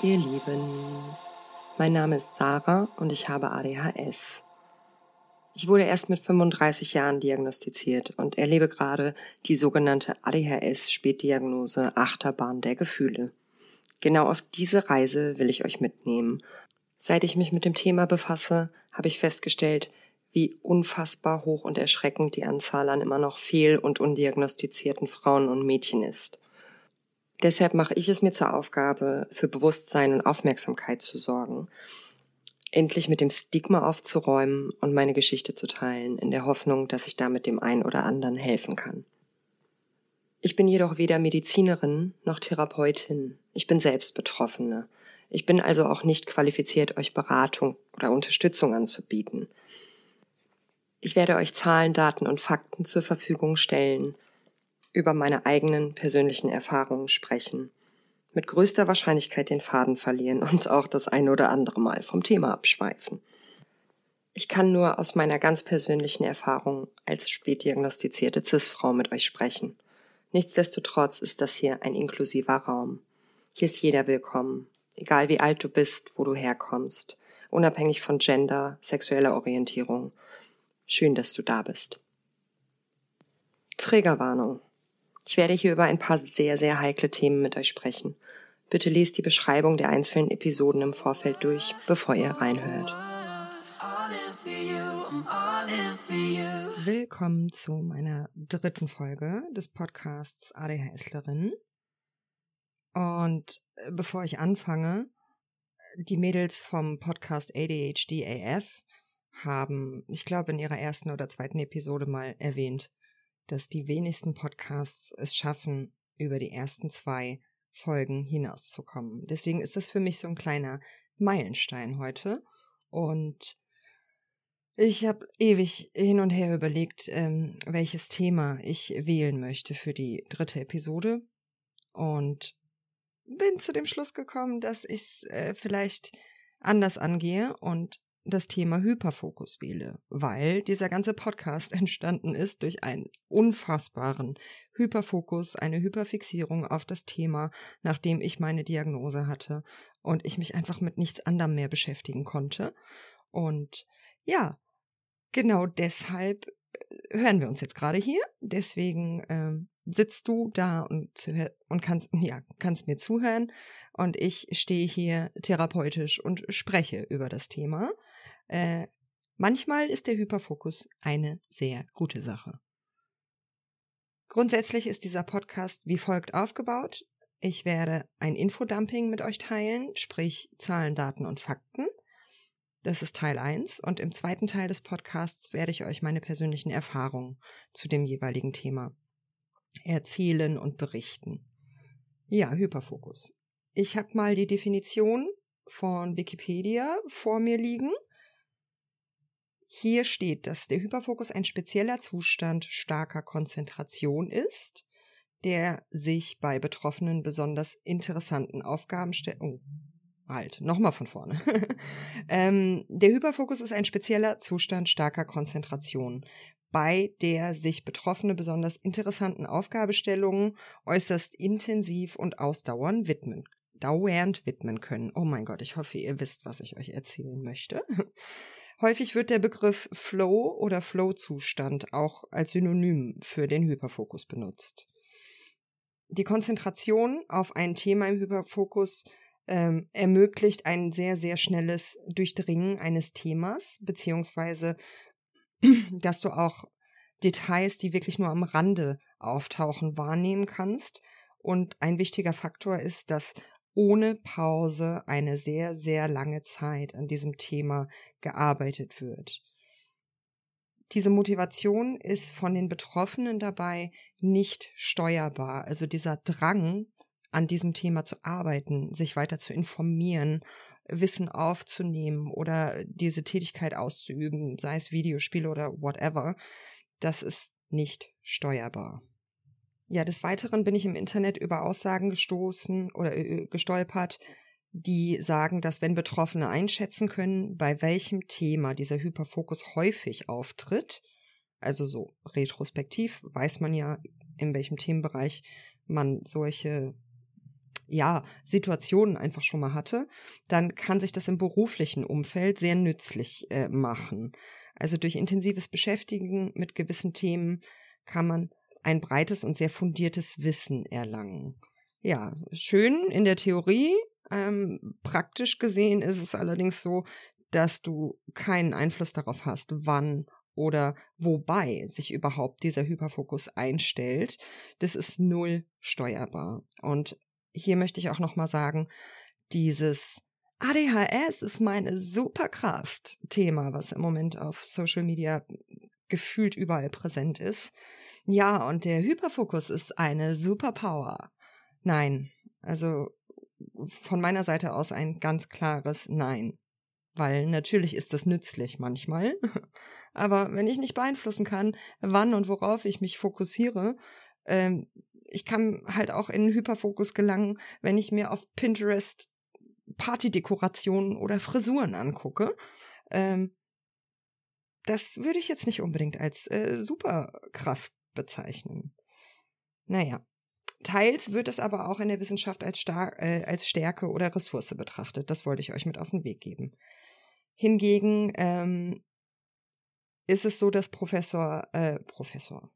Ihr Lieben, mein Name ist Sarah und ich habe ADHS. Ich wurde erst mit 35 Jahren diagnostiziert und erlebe gerade die sogenannte ADHS-Spätdiagnose Achterbahn der Gefühle. Genau auf diese Reise will ich euch mitnehmen. Seit ich mich mit dem Thema befasse, habe ich festgestellt, wie unfassbar hoch und erschreckend die Anzahl an immer noch fehl- und undiagnostizierten Frauen und Mädchen ist. Deshalb mache ich es mir zur Aufgabe, für Bewusstsein und Aufmerksamkeit zu sorgen, endlich mit dem Stigma aufzuräumen und meine Geschichte zu teilen, in der Hoffnung, dass ich damit dem einen oder anderen helfen kann. Ich bin jedoch weder Medizinerin noch Therapeutin. Ich bin selbst Betroffene. Ich bin also auch nicht qualifiziert, euch Beratung oder Unterstützung anzubieten. Ich werde euch Zahlen, Daten und Fakten zur Verfügung stellen, über meine eigenen persönlichen Erfahrungen sprechen, mit größter Wahrscheinlichkeit den Faden verlieren und auch das eine oder andere Mal vom Thema abschweifen. Ich kann nur aus meiner ganz persönlichen Erfahrung als spätdiagnostizierte CIS-Frau mit euch sprechen. Nichtsdestotrotz ist das hier ein inklusiver Raum. Hier ist jeder willkommen, egal wie alt du bist, wo du herkommst, unabhängig von Gender, sexueller Orientierung. Schön, dass du da bist. Trägerwarnung. Ich werde hier über ein paar sehr, sehr heikle Themen mit euch sprechen. Bitte lest die Beschreibung der einzelnen Episoden im Vorfeld durch, bevor ihr reinhört. Willkommen zu meiner dritten Folge des Podcasts ADHSlerin. Und äh, bevor ich anfange, die Mädels vom Podcast ADHD AF haben, ich glaube, in ihrer ersten oder zweiten Episode mal erwähnt, dass die wenigsten Podcasts es schaffen, über die ersten zwei Folgen hinauszukommen. Deswegen ist das für mich so ein kleiner Meilenstein heute. Und ich habe ewig hin und her überlegt, ähm, welches Thema ich wählen möchte für die dritte Episode. Und bin zu dem Schluss gekommen, dass ich es äh, vielleicht anders angehe und das Thema Hyperfokus wähle, weil dieser ganze Podcast entstanden ist durch einen unfassbaren Hyperfokus, eine Hyperfixierung auf das Thema, nachdem ich meine Diagnose hatte und ich mich einfach mit nichts anderem mehr beschäftigen konnte. Und ja, genau deshalb äh, hören wir uns jetzt gerade hier. Deswegen ähm, sitzt du da und, und kannst, ja, kannst mir zuhören und ich stehe hier therapeutisch und spreche über das Thema. Äh, manchmal ist der Hyperfokus eine sehr gute Sache. Grundsätzlich ist dieser Podcast wie folgt aufgebaut. Ich werde ein Infodumping mit euch teilen, sprich Zahlen, Daten und Fakten. Das ist Teil 1 und im zweiten Teil des Podcasts werde ich euch meine persönlichen Erfahrungen zu dem jeweiligen Thema erzählen und berichten. Ja, Hyperfokus. Ich habe mal die Definition von Wikipedia vor mir liegen. Hier steht, dass der Hyperfokus ein spezieller Zustand starker Konzentration ist, der sich bei Betroffenen besonders interessanten Aufgaben stellt. Oh, halt, nochmal von vorne. ähm, der Hyperfokus ist ein spezieller Zustand starker Konzentration, bei der sich Betroffene besonders interessanten Aufgabestellungen äußerst intensiv und ausdauernd widmen, dauernd widmen können. Oh mein Gott, ich hoffe, ihr wisst, was ich euch erzählen möchte. Häufig wird der Begriff Flow oder Flow-Zustand auch als Synonym für den Hyperfokus benutzt. Die Konzentration auf ein Thema im Hyperfokus ähm, ermöglicht ein sehr, sehr schnelles Durchdringen eines Themas, beziehungsweise dass du auch Details, die wirklich nur am Rande auftauchen, wahrnehmen kannst. Und ein wichtiger Faktor ist, dass ohne Pause eine sehr, sehr lange Zeit an diesem Thema gearbeitet wird. Diese Motivation ist von den Betroffenen dabei nicht steuerbar. Also dieser Drang, an diesem Thema zu arbeiten, sich weiter zu informieren, Wissen aufzunehmen oder diese Tätigkeit auszuüben, sei es Videospiele oder whatever, das ist nicht steuerbar. Ja, des Weiteren bin ich im Internet über Aussagen gestoßen oder äh, gestolpert, die sagen, dass wenn Betroffene einschätzen können, bei welchem Thema dieser Hyperfokus häufig auftritt, also so retrospektiv weiß man ja, in welchem Themenbereich man solche ja, Situationen einfach schon mal hatte, dann kann sich das im beruflichen Umfeld sehr nützlich äh, machen. Also durch intensives Beschäftigen mit gewissen Themen kann man ein breites und sehr fundiertes Wissen erlangen. Ja, schön in der Theorie. Ähm, praktisch gesehen ist es allerdings so, dass du keinen Einfluss darauf hast, wann oder wobei sich überhaupt dieser Hyperfokus einstellt. Das ist null steuerbar. Und hier möchte ich auch noch mal sagen, dieses ADHS ist meine Superkraft Thema, was im Moment auf Social Media gefühlt überall präsent ist. Ja, und der Hyperfokus ist eine Superpower. Nein, also von meiner Seite aus ein ganz klares Nein. Weil natürlich ist das nützlich manchmal. Aber wenn ich nicht beeinflussen kann, wann und worauf ich mich fokussiere, ähm, ich kann halt auch in Hyperfokus gelangen, wenn ich mir auf Pinterest Partydekorationen oder Frisuren angucke. Ähm, das würde ich jetzt nicht unbedingt als äh, Superkraft bezeichnen. Naja, teils wird es aber auch in der Wissenschaft als, Star äh, als Stärke oder Ressource betrachtet. Das wollte ich euch mit auf den Weg geben. Hingegen ähm, ist es so, dass Professor, äh, Professor,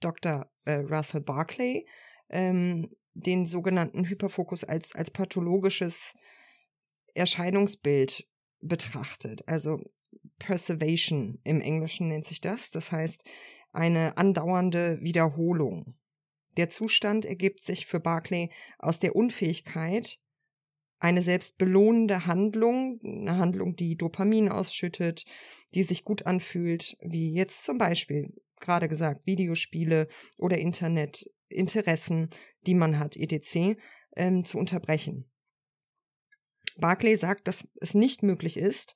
Dr. Äh, Russell Barclay ähm, den sogenannten Hyperfokus als, als pathologisches Erscheinungsbild betrachtet. Also Preservation im Englischen nennt sich das. Das heißt, eine andauernde Wiederholung. Der Zustand ergibt sich für Barclay aus der Unfähigkeit, eine selbstbelohnende Handlung, eine Handlung, die Dopamin ausschüttet, die sich gut anfühlt, wie jetzt zum Beispiel gerade gesagt Videospiele oder Internetinteressen, die man hat, etc., ähm, zu unterbrechen. Barclay sagt, dass es nicht möglich ist,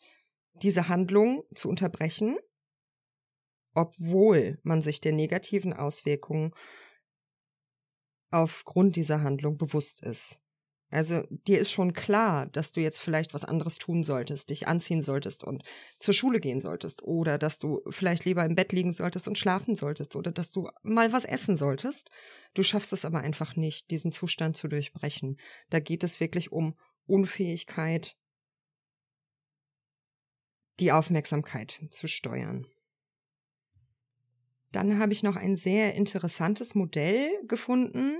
diese Handlung zu unterbrechen, obwohl man sich der negativen Auswirkungen aufgrund dieser Handlung bewusst ist. Also dir ist schon klar, dass du jetzt vielleicht was anderes tun solltest, dich anziehen solltest und zur Schule gehen solltest oder dass du vielleicht lieber im Bett liegen solltest und schlafen solltest oder dass du mal was essen solltest. Du schaffst es aber einfach nicht, diesen Zustand zu durchbrechen. Da geht es wirklich um Unfähigkeit, die Aufmerksamkeit zu steuern. Dann habe ich noch ein sehr interessantes Modell gefunden.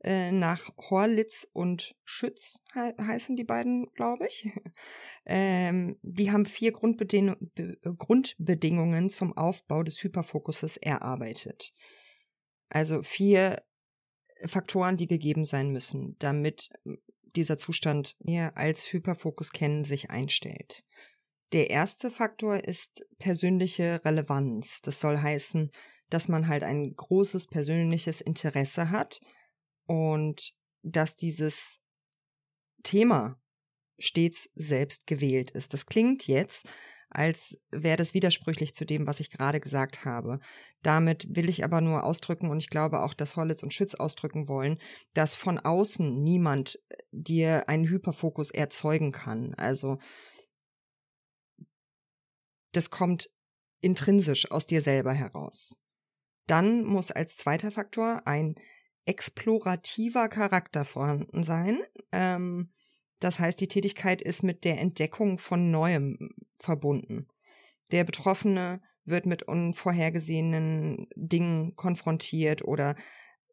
Äh, nach Horlitz und Schütz he heißen die beiden, glaube ich. ähm, die haben vier Grundbeding Be Grundbedingungen zum Aufbau des Hyperfokuses erarbeitet. Also vier Faktoren, die gegeben sein müssen, damit dieser Zustand wir als Hyperfokus kennen sich einstellt. Der erste Faktor ist persönliche Relevanz. Das soll heißen, dass man halt ein großes persönliches Interesse hat und dass dieses Thema stets selbst gewählt ist. Das klingt jetzt, als wäre das widersprüchlich zu dem, was ich gerade gesagt habe. Damit will ich aber nur ausdrücken, und ich glaube auch, dass Hollitz und Schütz ausdrücken wollen, dass von außen niemand dir einen Hyperfokus erzeugen kann. Also das kommt intrinsisch aus dir selber heraus. Dann muss als zweiter Faktor ein explorativer Charakter vorhanden sein. Ähm, das heißt, die Tätigkeit ist mit der Entdeckung von Neuem verbunden. Der Betroffene wird mit unvorhergesehenen Dingen konfrontiert oder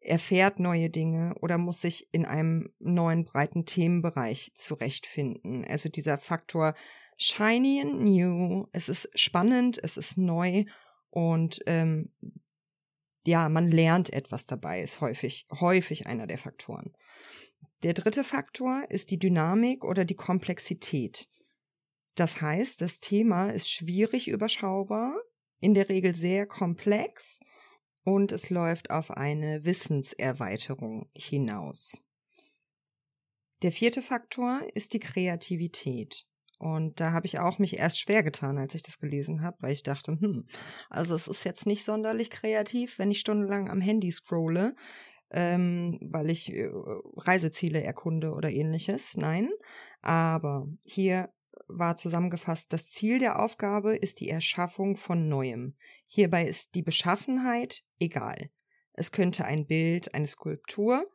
erfährt neue Dinge oder muss sich in einem neuen breiten Themenbereich zurechtfinden. Also dieser Faktor shiny and new. Es ist spannend, es ist neu und ähm, ja, man lernt etwas dabei, ist häufig, häufig einer der Faktoren. Der dritte Faktor ist die Dynamik oder die Komplexität. Das heißt, das Thema ist schwierig überschaubar, in der Regel sehr komplex und es läuft auf eine Wissenserweiterung hinaus. Der vierte Faktor ist die Kreativität. Und da habe ich auch mich erst schwer getan, als ich das gelesen habe, weil ich dachte, hm, also es ist jetzt nicht sonderlich kreativ, wenn ich stundenlang am Handy scrolle, ähm, weil ich äh, Reiseziele erkunde oder ähnliches. Nein, aber hier war zusammengefasst, das Ziel der Aufgabe ist die Erschaffung von Neuem. Hierbei ist die Beschaffenheit egal. Es könnte ein Bild, eine Skulptur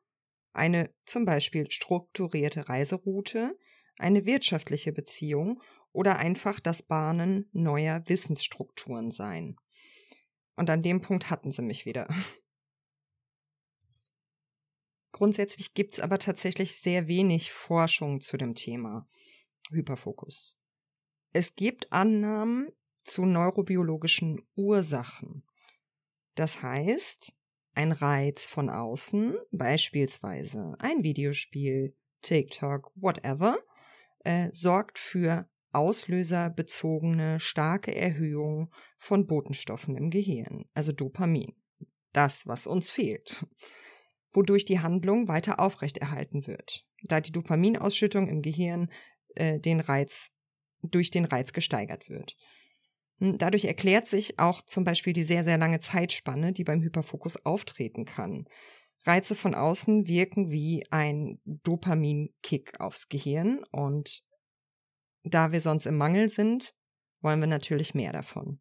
eine zum Beispiel strukturierte Reiseroute, eine wirtschaftliche Beziehung oder einfach das Bahnen neuer Wissensstrukturen sein. Und an dem Punkt hatten sie mich wieder. Grundsätzlich gibt es aber tatsächlich sehr wenig Forschung zu dem Thema Hyperfokus. Es gibt Annahmen zu neurobiologischen Ursachen. Das heißt, ein Reiz von außen, beispielsweise ein Videospiel, TikTok, whatever, äh, sorgt für auslöserbezogene starke Erhöhung von Botenstoffen im Gehirn, also Dopamin. Das, was uns fehlt. Wodurch die Handlung weiter aufrechterhalten wird, da die Dopaminausschüttung im Gehirn äh, den Reiz, durch den Reiz gesteigert wird. Hm, dadurch erklärt sich auch zum Beispiel die sehr, sehr lange Zeitspanne, die beim Hyperfokus auftreten kann. Reize von außen wirken wie ein Dopaminkick aufs Gehirn und da wir sonst im Mangel sind, wollen wir natürlich mehr davon.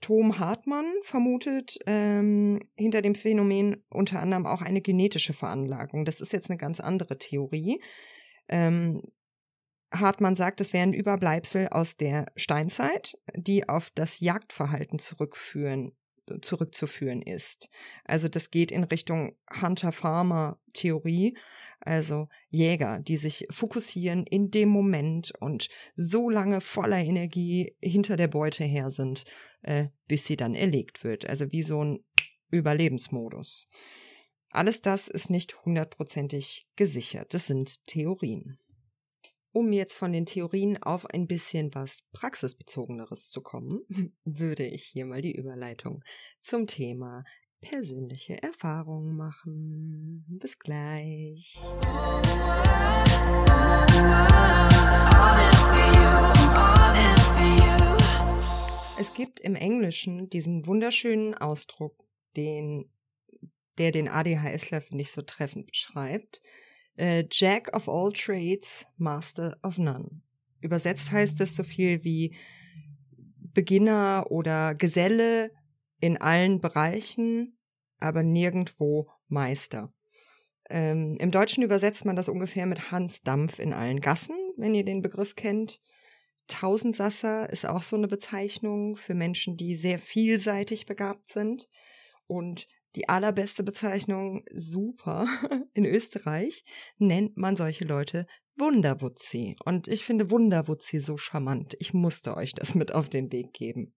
Tom Hartmann vermutet ähm, hinter dem Phänomen unter anderem auch eine genetische Veranlagung. Das ist jetzt eine ganz andere Theorie. Ähm, Hartmann sagt, es wären Überbleibsel aus der Steinzeit, die auf das Jagdverhalten zurückführen, zurückzuführen ist. Also das geht in Richtung Hunter-Farmer-Theorie, also Jäger, die sich fokussieren in dem Moment und so lange voller Energie hinter der Beute her sind, äh, bis sie dann erlegt wird. Also wie so ein Überlebensmodus. Alles das ist nicht hundertprozentig gesichert. Das sind Theorien. Um jetzt von den Theorien auf ein bisschen was Praxisbezogeneres zu kommen, würde ich hier mal die Überleitung zum Thema persönliche Erfahrungen machen. Bis gleich. Es gibt im Englischen diesen wunderschönen Ausdruck, den, der den ADHSler, finde ich, so treffend beschreibt äh, Jack of all trades, Master of none. Übersetzt heißt es so viel wie Beginner oder Geselle in allen Bereichen, aber nirgendwo Meister. Ähm, Im Deutschen übersetzt man das ungefähr mit Hans Dampf in allen Gassen, wenn ihr den Begriff kennt. Tausendsasser ist auch so eine Bezeichnung für Menschen, die sehr vielseitig begabt sind. Und die allerbeste Bezeichnung, super, in Österreich nennt man solche Leute Wunderwutzi. Und ich finde Wunderwutzi so charmant. Ich musste euch das mit auf den Weg geben.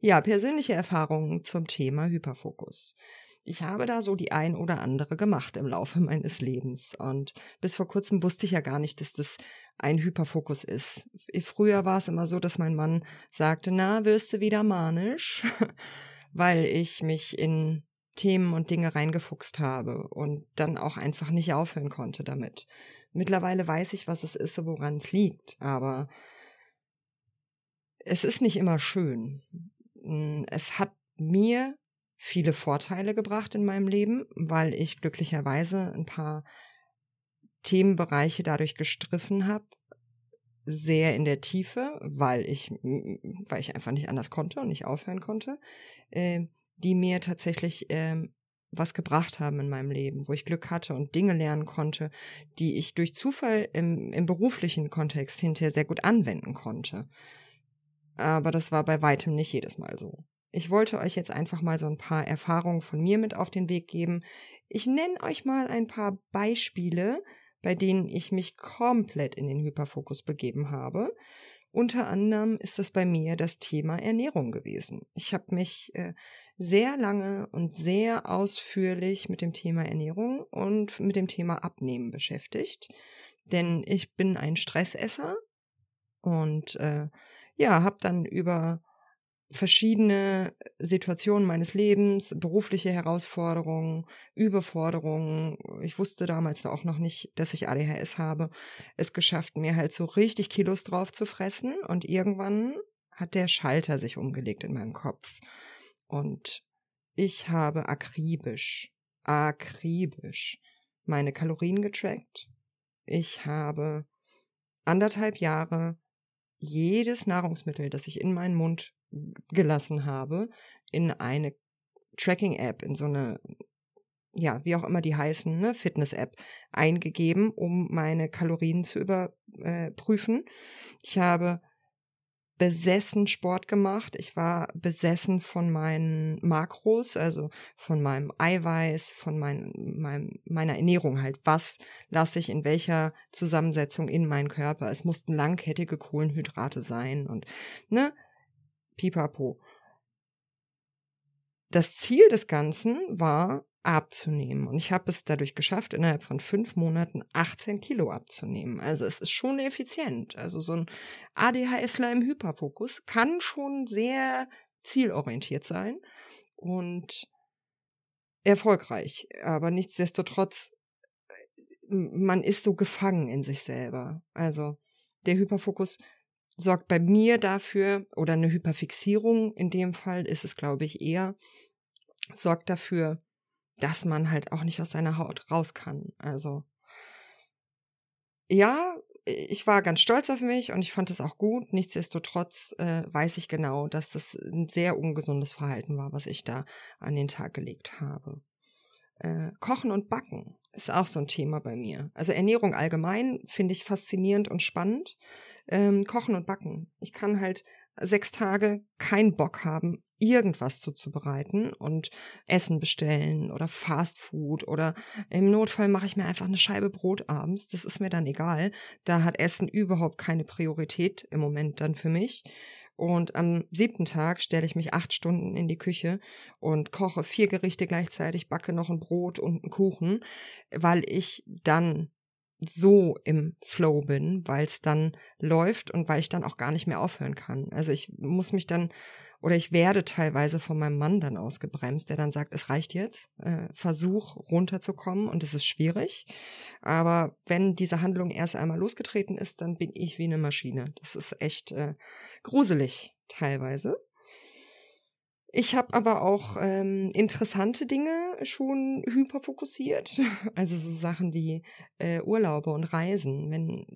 Ja, persönliche Erfahrungen zum Thema Hyperfokus. Ich habe da so die ein oder andere gemacht im Laufe meines Lebens. Und bis vor kurzem wusste ich ja gar nicht, dass das ein Hyperfokus ist. Früher war es immer so, dass mein Mann sagte, na, wirst du wieder manisch? Weil ich mich in Themen und Dinge reingefuchst habe und dann auch einfach nicht aufhören konnte damit. Mittlerweile weiß ich, was es ist und woran es liegt, aber es ist nicht immer schön. Hm, es hat mir viele Vorteile gebracht in meinem Leben, weil ich glücklicherweise ein paar Themenbereiche dadurch gestriffen habe, sehr in der Tiefe, weil ich, weil ich einfach nicht anders konnte und nicht aufhören konnte. Äh, die mir tatsächlich ähm, was gebracht haben in meinem Leben, wo ich Glück hatte und Dinge lernen konnte, die ich durch Zufall im, im beruflichen Kontext hinterher sehr gut anwenden konnte. Aber das war bei weitem nicht jedes Mal so. Ich wollte euch jetzt einfach mal so ein paar Erfahrungen von mir mit auf den Weg geben. Ich nenne euch mal ein paar Beispiele, bei denen ich mich komplett in den Hyperfokus begeben habe unter anderem ist das bei mir das Thema Ernährung gewesen. Ich habe mich äh, sehr lange und sehr ausführlich mit dem Thema Ernährung und mit dem Thema Abnehmen beschäftigt, denn ich bin ein Stressesser und äh, ja, habe dann über verschiedene Situationen meines Lebens, berufliche Herausforderungen, Überforderungen. Ich wusste damals auch noch nicht, dass ich ADHS habe. Es geschafft, mir halt so richtig Kilos drauf zu fressen und irgendwann hat der Schalter sich umgelegt in meinem Kopf. Und ich habe akribisch, akribisch meine Kalorien getrackt. Ich habe anderthalb Jahre jedes Nahrungsmittel, das ich in meinen Mund gelassen habe, in eine Tracking-App, in so eine ja, wie auch immer die heißen, ne, Fitness-App eingegeben, um meine Kalorien zu überprüfen. Ich habe besessen Sport gemacht. Ich war besessen von meinen Makros, also von meinem Eiweiß, von mein, mein, meiner Ernährung halt. Was lasse ich in welcher Zusammensetzung in meinen Körper? Es mussten langkettige Kohlenhydrate sein und, ne, pipapo. Das Ziel des Ganzen war, abzunehmen. Und ich habe es dadurch geschafft, innerhalb von fünf Monaten 18 Kilo abzunehmen. Also es ist schon effizient. Also so ein ADHSler im Hyperfokus kann schon sehr zielorientiert sein und erfolgreich. Aber nichtsdestotrotz, man ist so gefangen in sich selber. Also der Hyperfokus sorgt bei mir dafür, oder eine Hyperfixierung in dem Fall ist es, glaube ich, eher, sorgt dafür, dass man halt auch nicht aus seiner Haut raus kann. Also ja, ich war ganz stolz auf mich und ich fand es auch gut. Nichtsdestotrotz äh, weiß ich genau, dass das ein sehr ungesundes Verhalten war, was ich da an den Tag gelegt habe. Äh, Kochen und Backen ist auch so ein Thema bei mir. Also Ernährung allgemein finde ich faszinierend und spannend. Ähm, Kochen und Backen. Ich kann halt sechs Tage keinen Bock haben, irgendwas zuzubereiten und Essen bestellen oder Fast Food oder im Notfall mache ich mir einfach eine Scheibe Brot abends. Das ist mir dann egal. Da hat Essen überhaupt keine Priorität im Moment dann für mich. Und am siebten Tag stelle ich mich acht Stunden in die Küche und koche vier Gerichte gleichzeitig, backe noch ein Brot und einen Kuchen, weil ich dann so im Flow bin, weil es dann läuft und weil ich dann auch gar nicht mehr aufhören kann. Also ich muss mich dann oder ich werde teilweise von meinem Mann dann ausgebremst, der dann sagt, es reicht jetzt, äh, versuch runterzukommen und es ist schwierig. Aber wenn diese Handlung erst einmal losgetreten ist, dann bin ich wie eine Maschine. Das ist echt äh, gruselig teilweise. Ich habe aber auch ähm, interessante Dinge schon hyperfokussiert. Also so Sachen wie äh, Urlaube und Reisen. Wenn,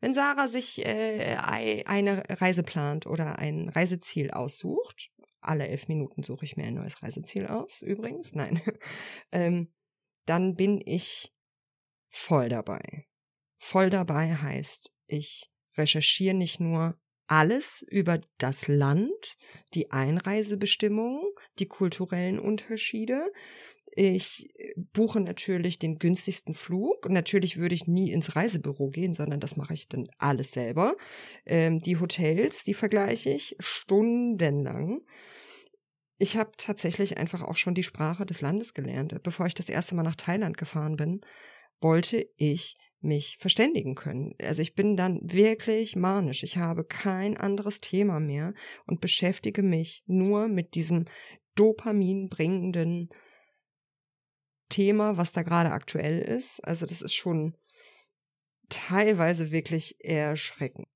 wenn Sarah sich äh, eine Reise plant oder ein Reiseziel aussucht, alle elf Minuten suche ich mir ein neues Reiseziel aus, übrigens, nein, ähm, dann bin ich voll dabei. Voll dabei heißt, ich recherchiere nicht nur alles über das Land, die Einreisebestimmungen, die kulturellen Unterschiede. Ich äh, buche natürlich den günstigsten Flug. Natürlich würde ich nie ins Reisebüro gehen, sondern das mache ich dann alles selber. Ähm, die Hotels, die vergleiche ich stundenlang. Ich habe tatsächlich einfach auch schon die Sprache des Landes gelernt. Bevor ich das erste Mal nach Thailand gefahren bin, wollte ich mich verständigen können. Also ich bin dann wirklich manisch. Ich habe kein anderes Thema mehr und beschäftige mich nur mit diesem Dopamin bringenden Thema, was da gerade aktuell ist. Also das ist schon teilweise wirklich erschreckend.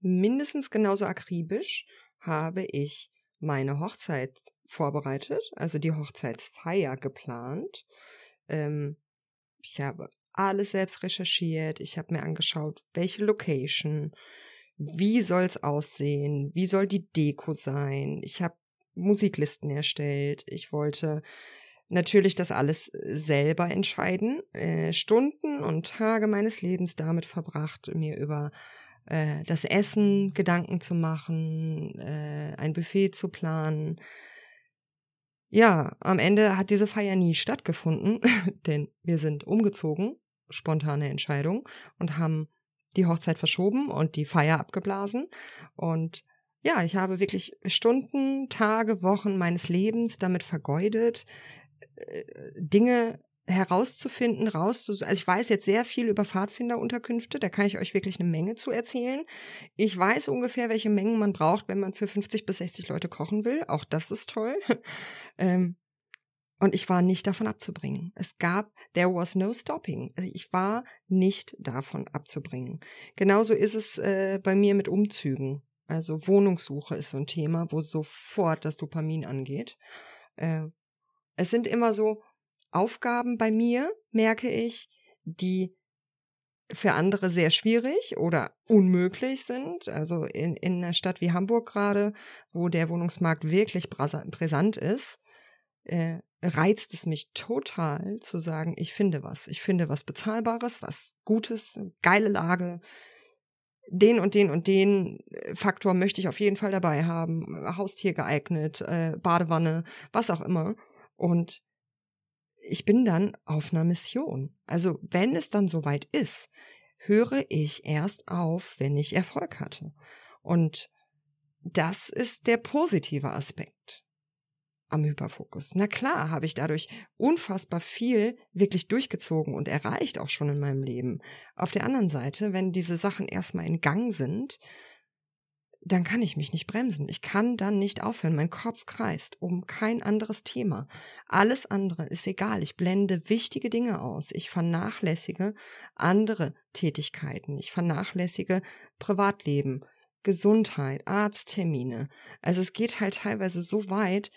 Mindestens genauso akribisch habe ich meine Hochzeit vorbereitet, also die Hochzeitsfeier geplant. Ähm, ich habe alles selbst recherchiert. Ich habe mir angeschaut, welche Location, wie soll es aussehen, wie soll die Deko sein. Ich habe Musiklisten erstellt. Ich wollte natürlich das alles selber entscheiden. Äh, Stunden und Tage meines Lebens damit verbracht, mir über äh, das Essen Gedanken zu machen, äh, ein Buffet zu planen. Ja, am Ende hat diese Feier nie stattgefunden, denn wir sind umgezogen spontane Entscheidung und haben die Hochzeit verschoben und die Feier abgeblasen. Und ja, ich habe wirklich Stunden, Tage, Wochen meines Lebens damit vergeudet, äh, Dinge herauszufinden, rauszusuchen. Also ich weiß jetzt sehr viel über Pfadfinderunterkünfte, da kann ich euch wirklich eine Menge zu erzählen. Ich weiß ungefähr, welche Mengen man braucht, wenn man für 50 bis 60 Leute kochen will. Auch das ist toll. ähm, und ich war nicht davon abzubringen. Es gab, there was no stopping. Also ich war nicht davon abzubringen. Genauso ist es äh, bei mir mit Umzügen. Also Wohnungssuche ist so ein Thema, wo sofort das Dopamin angeht. Äh, es sind immer so Aufgaben bei mir, merke ich, die für andere sehr schwierig oder unmöglich sind. Also in, in einer Stadt wie Hamburg gerade, wo der Wohnungsmarkt wirklich brisant ist, äh, reizt es mich total zu sagen, ich finde was. Ich finde was Bezahlbares, was Gutes, geile Lage. Den und den und den äh, Faktor möchte ich auf jeden Fall dabei haben. Haustier geeignet, äh, Badewanne, was auch immer. Und ich bin dann auf einer Mission. Also wenn es dann soweit ist, höre ich erst auf, wenn ich Erfolg hatte. Und das ist der positive Aspekt am Hyperfokus. Na klar, habe ich dadurch unfassbar viel wirklich durchgezogen und erreicht auch schon in meinem Leben. Auf der anderen Seite, wenn diese Sachen erstmal in Gang sind, dann kann ich mich nicht bremsen. Ich kann dann nicht aufhören. Mein Kopf kreist um kein anderes Thema. Alles andere ist egal. Ich blende wichtige Dinge aus. Ich vernachlässige andere Tätigkeiten. Ich vernachlässige Privatleben, Gesundheit, Arzttermine. Also es geht halt teilweise so weit,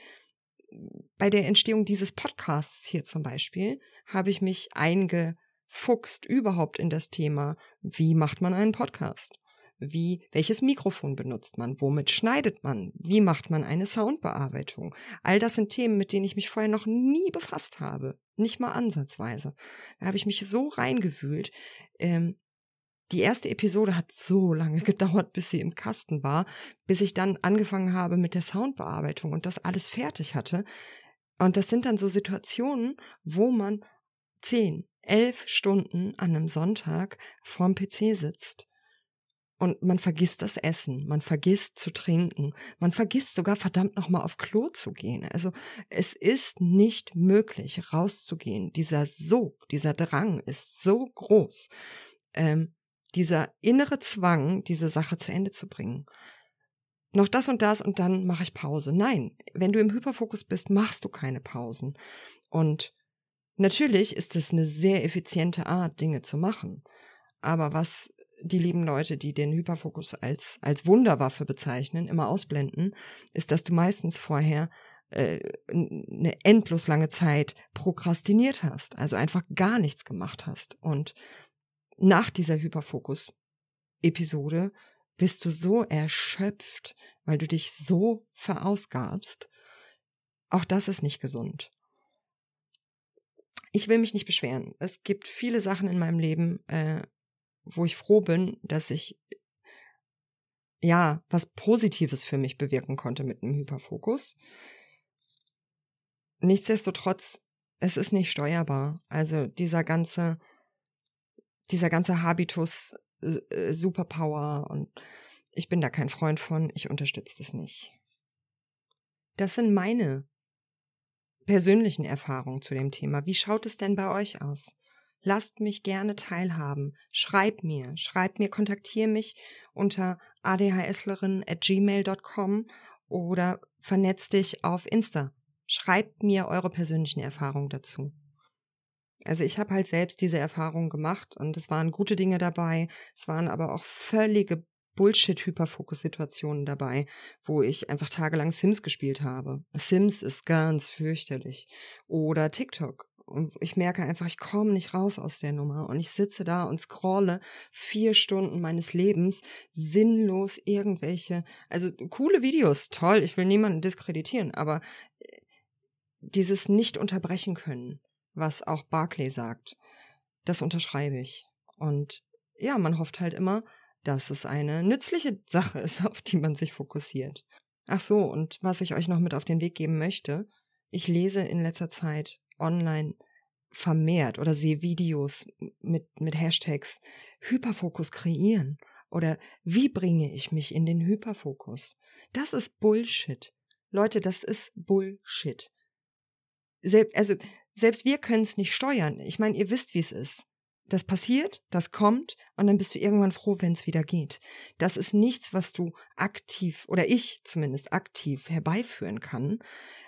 bei der Entstehung dieses Podcasts hier zum Beispiel habe ich mich eingefuchst überhaupt in das Thema, wie macht man einen Podcast? Wie, welches Mikrofon benutzt man? Womit schneidet man? Wie macht man eine Soundbearbeitung? All das sind Themen, mit denen ich mich vorher noch nie befasst habe. Nicht mal ansatzweise. Da habe ich mich so reingewühlt. Ähm, die erste Episode hat so lange gedauert, bis sie im Kasten war, bis ich dann angefangen habe mit der Soundbearbeitung und das alles fertig hatte. Und das sind dann so Situationen, wo man zehn, elf Stunden an einem Sonntag vorm PC sitzt und man vergisst das Essen, man vergisst zu trinken, man vergisst sogar verdammt nochmal auf Klo zu gehen. Also es ist nicht möglich, rauszugehen. Dieser Sog, dieser Drang ist so groß. Ähm, dieser innere Zwang, diese Sache zu Ende zu bringen. Noch das und das und dann mache ich Pause. Nein, wenn du im Hyperfokus bist, machst du keine Pausen. Und natürlich ist es eine sehr effiziente Art, Dinge zu machen. Aber was die lieben Leute, die den Hyperfokus als, als Wunderwaffe bezeichnen, immer ausblenden, ist, dass du meistens vorher äh, eine endlos lange Zeit prokrastiniert hast, also einfach gar nichts gemacht hast. Und nach dieser Hyperfokus-Episode bist du so erschöpft, weil du dich so verausgabst. Auch das ist nicht gesund. Ich will mich nicht beschweren. Es gibt viele Sachen in meinem Leben, äh, wo ich froh bin, dass ich ja was Positives für mich bewirken konnte mit einem Hyperfokus. Nichtsdestotrotz, es ist nicht steuerbar. Also dieser ganze, dieser ganze Habitus äh, äh Superpower und ich bin da kein Freund von, ich unterstütze das nicht. Das sind meine persönlichen Erfahrungen zu dem Thema. Wie schaut es denn bei euch aus? Lasst mich gerne teilhaben. Schreib mir, schreib mir, kontaktiere mich unter adhslerin at gmail.com oder vernetz dich auf Insta. Schreibt mir eure persönlichen Erfahrungen dazu. Also ich habe halt selbst diese Erfahrungen gemacht und es waren gute Dinge dabei, es waren aber auch völlige Bullshit-Hyperfokus-Situationen dabei, wo ich einfach tagelang Sims gespielt habe. Sims ist ganz fürchterlich. Oder TikTok und ich merke einfach, ich komme nicht raus aus der Nummer und ich sitze da und scrolle vier Stunden meines Lebens sinnlos irgendwelche, also coole Videos, toll, ich will niemanden diskreditieren, aber äh, dieses nicht unterbrechen können, was auch Barclay sagt, das unterschreibe ich. Und ja, man hofft halt immer, dass es eine nützliche Sache ist, auf die man sich fokussiert. Ach so, und was ich euch noch mit auf den Weg geben möchte, ich lese in letzter Zeit online vermehrt oder sehe Videos mit, mit Hashtags Hyperfokus kreieren oder wie bringe ich mich in den Hyperfokus? Das ist Bullshit. Leute, das ist Bullshit. Selbst, also, selbst wir können es nicht steuern. Ich meine, ihr wisst, wie es ist. Das passiert, das kommt und dann bist du irgendwann froh, wenn es wieder geht. Das ist nichts, was du aktiv oder ich zumindest aktiv herbeiführen kann.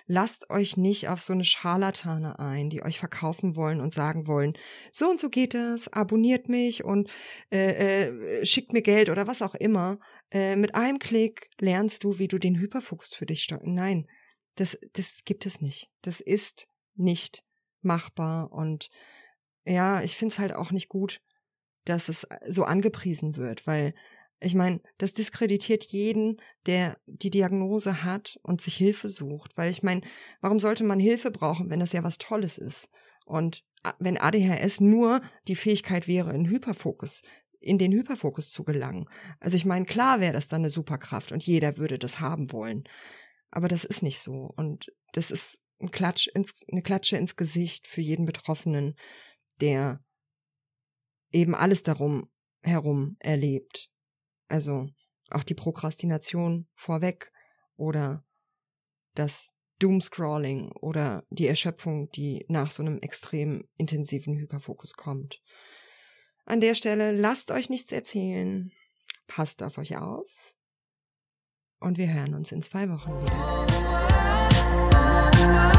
Lasst euch nicht auf so eine Scharlatane ein, die euch verkaufen wollen und sagen wollen, so und so geht das, abonniert mich und äh, äh, schickt mir Geld oder was auch immer. Äh, mit einem Klick lernst du, wie du den Hyperfokus für dich steuern. Nein, das, das gibt es nicht. Das ist nicht machbar und ja, ich finde es halt auch nicht gut, dass es äh, so angepriesen wird, weil Ich meine, das diskreditiert jeden, der die Diagnose hat und sich Hilfe sucht. Weil ich meine, warum sollte man Hilfe brauchen, wenn das ja was Tolles ist? Und wenn ADHS nur die Fähigkeit wäre, in Hyperfokus, in den Hyperfokus zu gelangen. Also ich meine, klar wäre das dann eine Superkraft und jeder würde das haben wollen. Aber das ist nicht so. Und das ist ein Klatsch ins, eine Klatsche ins Gesicht für jeden Betroffenen, der eben alles darum herum erlebt. Also auch die Prokrastination vorweg oder das Doomscrolling oder die Erschöpfung, die nach so einem extrem intensiven Hyperfokus kommt. An der Stelle lasst euch nichts erzählen, passt auf euch auf und wir hören uns in zwei Wochen wieder. time